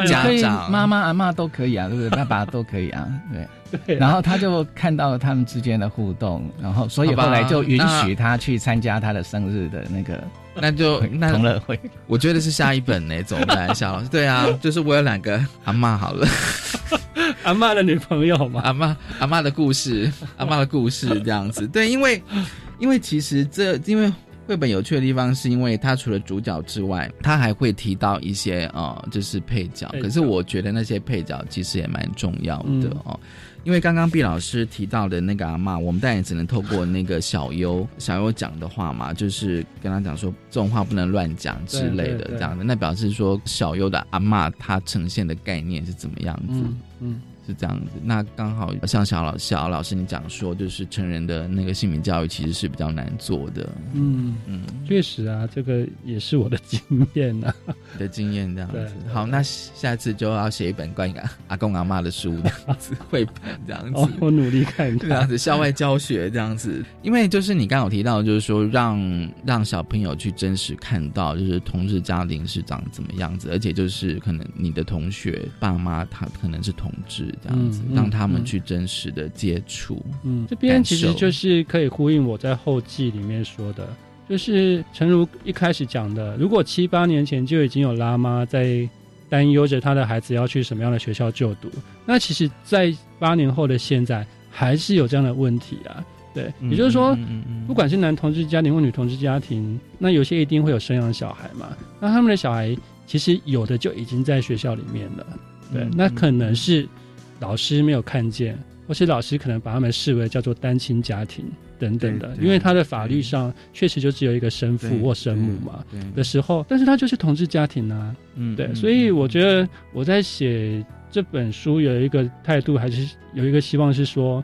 请他家长妈妈阿嬷都可以啊，对不对？爸爸都可以啊，对。<laughs> 对然后他就看到他们之间的互动，然后所以后来就允许他去参加他的生日的那个那就 <laughs> 那同乐会。我觉得是下一本呢，怎么办，夏老师？对啊，就是我有两个阿嬷好了，<laughs> 阿嬷的女朋友嘛，阿嬷阿嬷的故事，阿嬷的故事这样子。对，因为因为其实这因为。绘本有趣的地方是因为它除了主角之外，它还会提到一些呃，就是配角。可是我觉得那些配角其实也蛮重要的嗯哦。因为刚刚毕老师提到的那个阿嬷，我们当然只能透过那个小优小优讲的话嘛，就是跟他讲说这种话不能乱讲之类的这样的。那表示说小优的阿嬷她呈现的概念是怎么样子？嗯嗯。是这样子，那刚好像小老小老师你讲说，就是成人的那个性平教育其实是比较难做的，嗯嗯，确实啊，这个也是我的经验啊。<laughs> 的经验这样子。好，那下次就要写一本关于阿公阿妈的书这样子，<laughs> 绘本这样子。哦，我努力看看。这样子，校外教学这样子，因为就是你刚刚有提到，就是说让让小朋友去真实看到，就是同志家庭是长怎么样子，而且就是可能你的同学爸妈他可能是同志这样子，嗯嗯让他们嗯去真实的接触。嗯，这边其实就是可以呼应我在后记里面说的，就是诚如一开始讲的，如果七八年前就已经有拉妈在担忧着他的孩子要去什么样的学校就读，那其实，在八年后的现在还是有这样的问题啊。对，嗯也就是说，不管是男同志家庭或女同志家庭，那有些一定会有生养小孩嘛，那他们的小孩其实有的就已经在学校里面了。对，嗯那可能是老师没有看见，或是老师可能把他们视为叫做单亲家庭等等的，因为他的法律上确实就只有一个生父或生母嘛的时候，但是他就是同志家庭啊，对，嗯对所以我觉得我在写这本书有一个态度，还是有一个希望是说。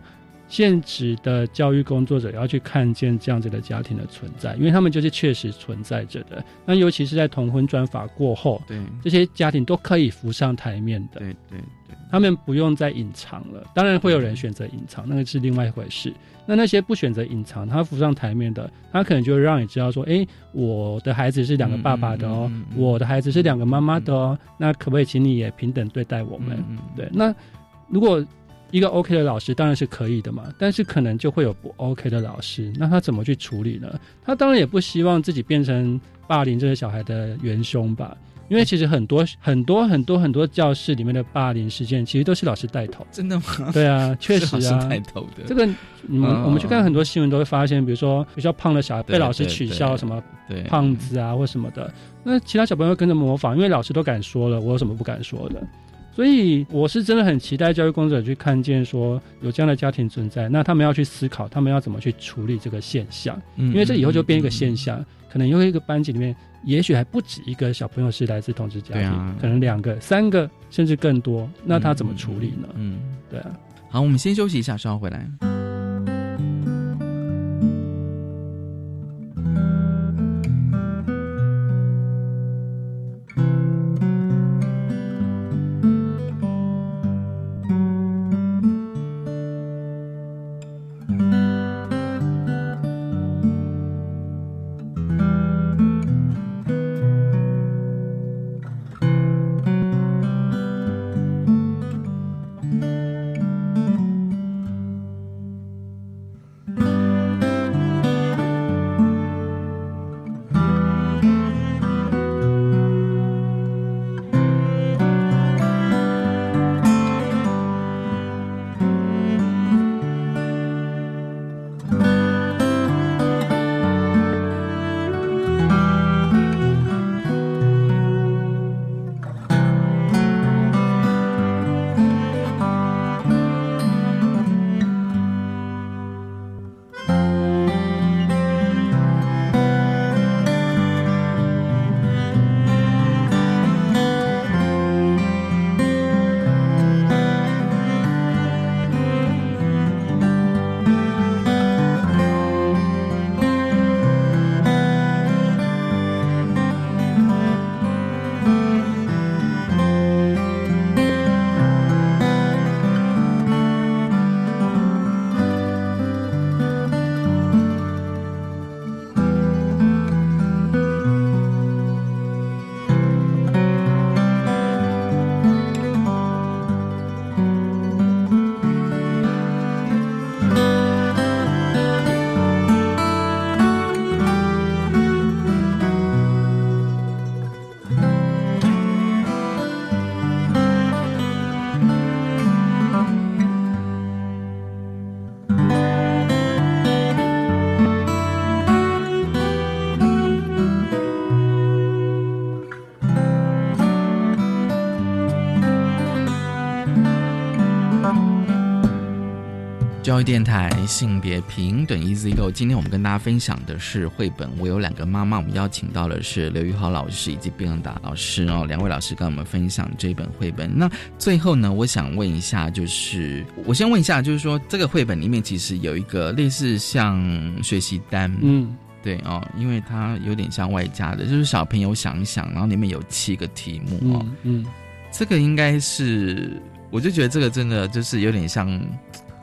现职的教育工作者要去看见这样子的家庭的存在，因为他们就是确实存在着的。那尤其是在同婚专法过后，对这些家庭都可以浮上台面的。对对对，他们不用再隐藏了。当然会有人选择隐藏，那个是另外一回事。那那些不选择隐藏，他浮上台面的，他可能就会让你知道说，哎，我的孩子是两个爸爸的哦，我的孩子是两个妈妈的哦，那可不可以请你也平等对待我们？对，那如果一个 OK 的老师当然是可以的嘛，但是可能就会有不 OK 的老师，那他怎么去处理呢？他当然也不希望自己变成霸凌这些小孩的元凶吧。因为其实很多很多很多很多教室里面的霸凌事件，其实都是老师带头。真的吗？对啊，<laughs> 确实啊，带头的。这个你们、嗯我们去看很多新闻都会发现，比如说比较胖的小孩被老师取笑什么胖子啊或什么的，那其他小朋友会跟着模仿，因为老师都敢说了，我有什么不敢说的？所以我是真的很期待教育工作者去看见说有这样的家庭存在，那他们要去思考，他们要怎么去处理这个现象，嗯因为这以后就变一个现象，可能以后一个班级里面，也许还不止一个小朋友是来自同志家庭，可能两个、三个甚至更多，那他怎么处理呢？嗯，对啊。好，我们先休息一下，稍后回来。教育电台性别平等 Easy Go，今天我们跟大家分享的是绘本《我有两个妈妈》，我们邀请到的是刘玉豪老师以及毕恩达老师哦，两位老师跟我们分享这本绘本。那最后呢，我想问一下，就是我先问一下，就是说这个绘本里面其实有一个类似像学习单，嗯，对哦，因为它有点像外加的，就是小朋友想一想，然后里面有七个题目哦，嗯，这个应该是，我就觉得这个真的就是有点像。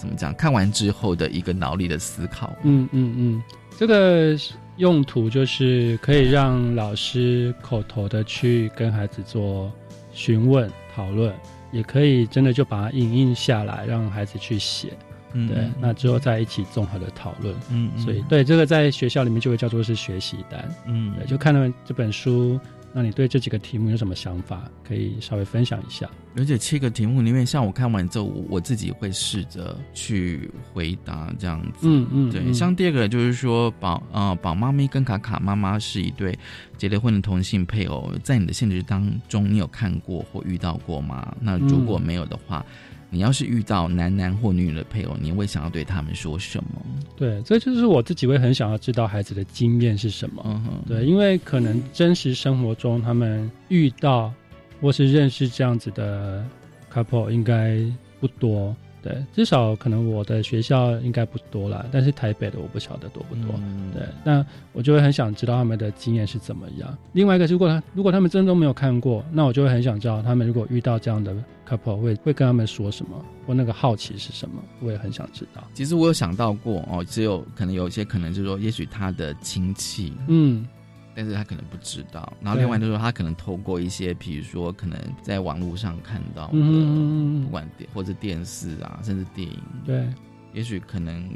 怎么讲？看完之后的一个脑力的思考。嗯嗯嗯，这个用途就是可以让老师口头的去跟孩子做询问讨论，也可以真的就把它影印下来，让孩子去写。嗯，对，那之后再一起综合的讨论。嗯，所以对这个在学校里面就会叫做是学习单。嗯，对，就看了这本书。那你对这几个题目有什么想法？可以稍微分享一下。而且七个题目里面，像我看完之后，我自己会试着去回答这样子。嗯嗯，对。像第二个就是说，宝呃宝妈咪跟卡卡妈妈是一对结了婚的同性配偶，在你的现实当中，你有看过或遇到过吗？那如果没有的话。你要是遇到男男或女女的配偶，你会想要对他们说什么？对，这就是我自己会很想要知道孩子的经验是什么。嗯对，因为可能真实生活中他们遇到或是认识这样子的 couple 应该不多。对，至少可能我的学校应该不多了，但是台北的我不晓得多不多。对，那我就会很想知道他们的经验是怎么样。另外一个，如果他如果他们真的都没有看过，那我就会很想知道他们如果遇到这样的 couple 会会跟他们说什么，或那个好奇是什么，我也很想知道。其实我有想到过哦，只有可能有一些可能就是说，也许他的亲戚，嗯。但是他可能不知道，然后另外就是说，他可能透过一些，比如说可能在网络上看到的，不管电或者电视啊，甚至电影，对，也许可能。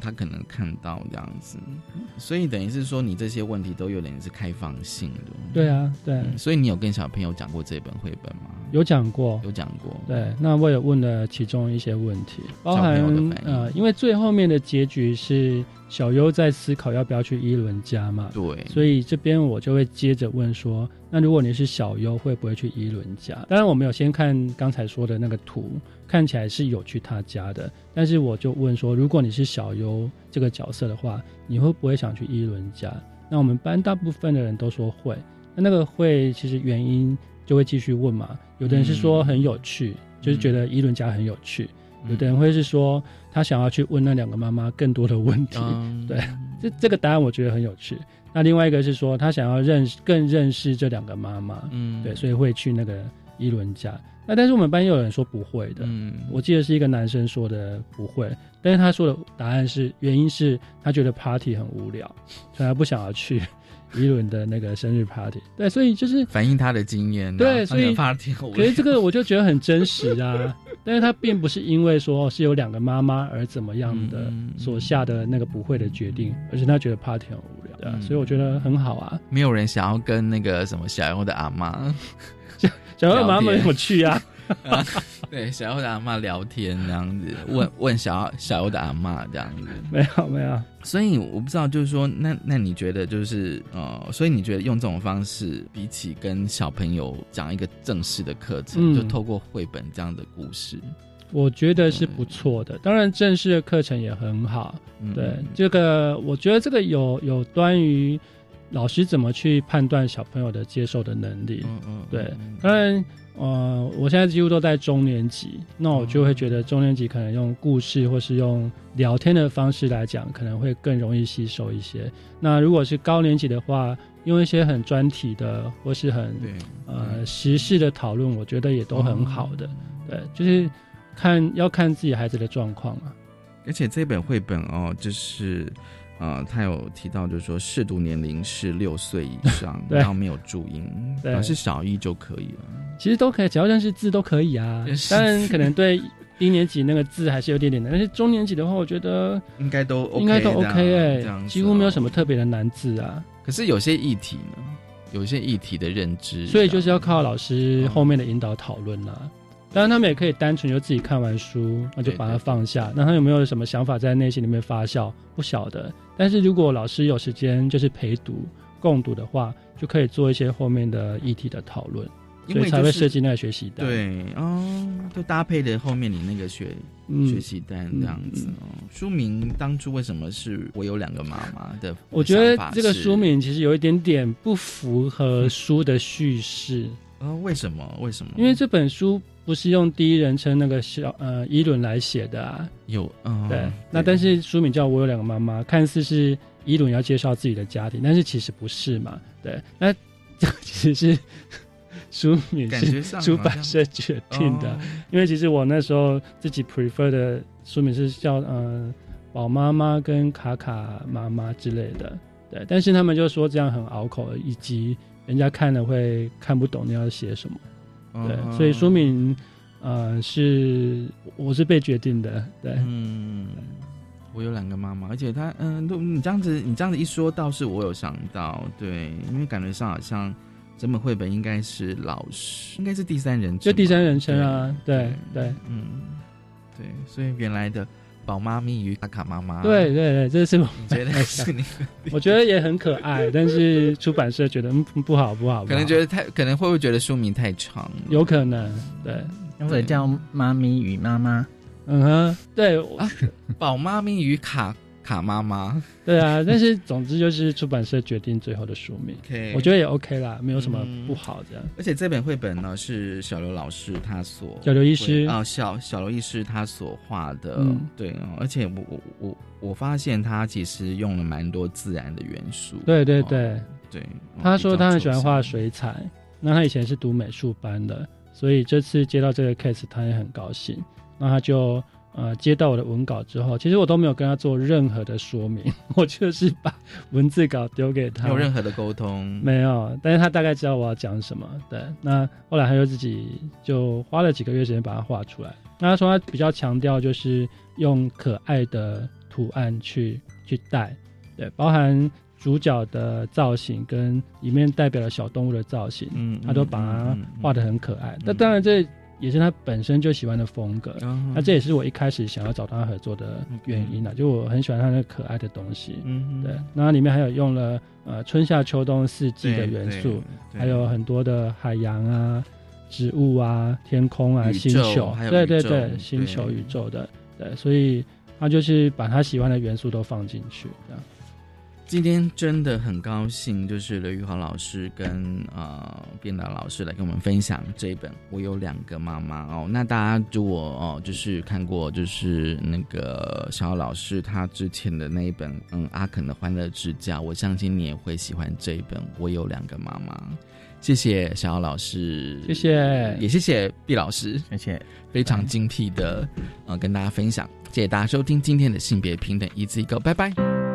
他可能看到这样子，所以等于是说，你这些问题都有点是开放性的。对啊，对。所以你有跟小朋友讲过这本绘本吗？有讲过，有讲过。对，那我也问了其中一些问题，包含呃，因为最后面的结局是小优在思考要不要去伊伦家嘛。对。所以这边我就会接着问说，那如果你是小优，会不会去伊伦家？当然，我们有先看刚才说的那个图。看起来是有去他家的，但是我就问说，如果你是小优这个角色的话，你会不会想去伊伦家？那我们班大部分的人都说会。那那个会其实原因就会继续问嘛。有的人是说很有趣，就是觉得伊伦家很有趣；有的人会是说他想要去问那两个妈妈更多的问题。对，这这个答案我觉得很有趣。那另外一个是说他想要认识更认识这两个妈妈。嗯，对，所以会去那个伊伦家。那但是我们班又有人说不会的，嗯，我记得是一个男生说的不会，但是他说的答案是原因是他觉得 party 很无聊，所以他不想要去伊伦的那个生日 party。对，所以就是反映他的经验。对，所以 party 可是这个我就觉得很真实啊，<laughs> 但是他并不是因为说是有两个妈妈而怎么样的所下的那个不会的决定，而是他觉得 party 很无聊，对，所以我觉得很好啊。没有人想要跟那个什么小优的阿妈。小优妈妈有去啊？对，小优的阿妈聊天这样子，问 <laughs> 问小小优的阿妈这样子，没有没有。所以我不知道，就是说，那那你觉得就是呃，所以你觉得用这种方式，比起跟小朋友讲一个正式的课程，就透过绘本这样的故事，我觉得是不错的。当然，正式的课程也很好。对这个，我觉得这个有有关于。老师怎么去判断小朋友的接受的能力？嗯嗯，对，当然，呃，我现在几乎都在中年级，那我就会觉得中年级可能用故事或是用聊天的方式来讲，可能会更容易吸收一些。那如果是高年级的话，用一些很专题的或是很呃时事的讨论，我觉得也都很好的。对，就是看要看自己孩子的状况啊。而且这本绘本哦，就是。啊，他有提到，就是说适度年龄是六岁以上，<laughs> 然后没有注音，对，是小一就可以了。其实都可以，只要认识字都可以啊。<laughs> 当然，可能对一年级那个字还是有点点难，但是中年级的话，我觉得应该都应该都 OK 哎，几乎没有什么特别的难字啊。可是有些议题呢，有些议题的认知，所以就是要靠老师后面的引导讨论啦。当然，他们也可以单纯就自己看完书，那就把它放下。那他有没有什么想法在内心里面发酵？不晓得。但是如果老师有时间，就是陪读、共读的话，就可以做一些后面的议题的讨论。所以才会设计那个学习单。对哦，就搭配的后面你那个学、嗯学习单这样子哦。书名当初为什么是我有两个妈妈的？我觉得这个书名其实有一点点不符合书的叙事。呃，为什么？为什么？因为这本书不是用第一人称那个小呃伊伦来写的啊。有嗯，对，那但是书名叫《我有两个妈妈》，看似是伊伦要介绍自己的家庭，但是其实不是嘛。对，那这 <laughs> 其实是 <laughs> 书名是出版社决定的，哦因为其实我那时候自己 prefer 的书名是叫嗯宝妈妈跟卡卡妈妈之类的。对，但是他们就说这样很拗口，以及人家看了会看不懂你要写什么。对，嗯所以说明呃是我是被决定的。对，嗯，我有两个妈妈，而且她嗯，都你这样子你这样子一说，倒是我有想到，对，因为感觉上好像这本绘本应该是老师，应该是第三人称吧，就第三人称啊，对对嗯，对，所以原来的宝妈咪与卡卡妈妈，对对对，这是我你觉得 <laughs> 是你？我觉得也很可爱，但是出版社觉得嗯 <laughs> 不好不好，可能觉得太，可能会不会觉得书名太长？有可能，对，或者叫妈咪与妈妈，嗯哼，对啊，宝妈咪与卡卡妈妈，对啊，但是总之就是出版社决定最后的书名。OK 我觉得也 OK 啦，没有什么嗯。不好这样。而且这本绘本呢是小刘老师他所小刘医师。啊、小小刘医师他所画的，嗯。对哦，而且我我我我发现他其实用了蛮多自然的元素，对对哦对，对，哦他说他很喜欢画水彩，那他以前是读美术班的，所以这次接到这个 case 他也很高兴，那他就呃接到我的文稿之后，其实我都没有跟他做任何的说明，<laughs> 我就是把文字稿丢给他，没有任何的沟通，没有，但是他大概知道我要讲什么。对，那后来他就自己就花了几个月时间把它画出来。那他说他比较强调就是用可爱的图案去去带，对，包含主角的造型跟里面代表的小动物的造型，嗯他都把它画的很可爱。那、当然这。也是他本身就喜欢的风格，嗯那这也是我一开始想要找他合作的原因啊，就我很喜欢他那个可爱的东西，嗯对，那里面还有用了呃春夏秋冬四季的元素还有很多的海洋啊、植物啊、天空啊、星球。对对对，星球宇宙的，对，所以他就是把他喜欢的元素都放进去，这样。今天真的很高兴，就是刘玉华老师跟呃编导老师来跟我们分享这一本《我有两个妈妈》哦。那大家如果哦，就是看过就是那个小奥老师他之前的那一本嗯《阿肯的欢乐之家》，我相信你也会喜欢这一本《我有两个妈妈》。谢谢小奥老师，谢谢也谢谢毕老师，谢谢，非常精辟的呃跟大家分享。谢谢大家收听今天的性别平等一字一个，拜拜。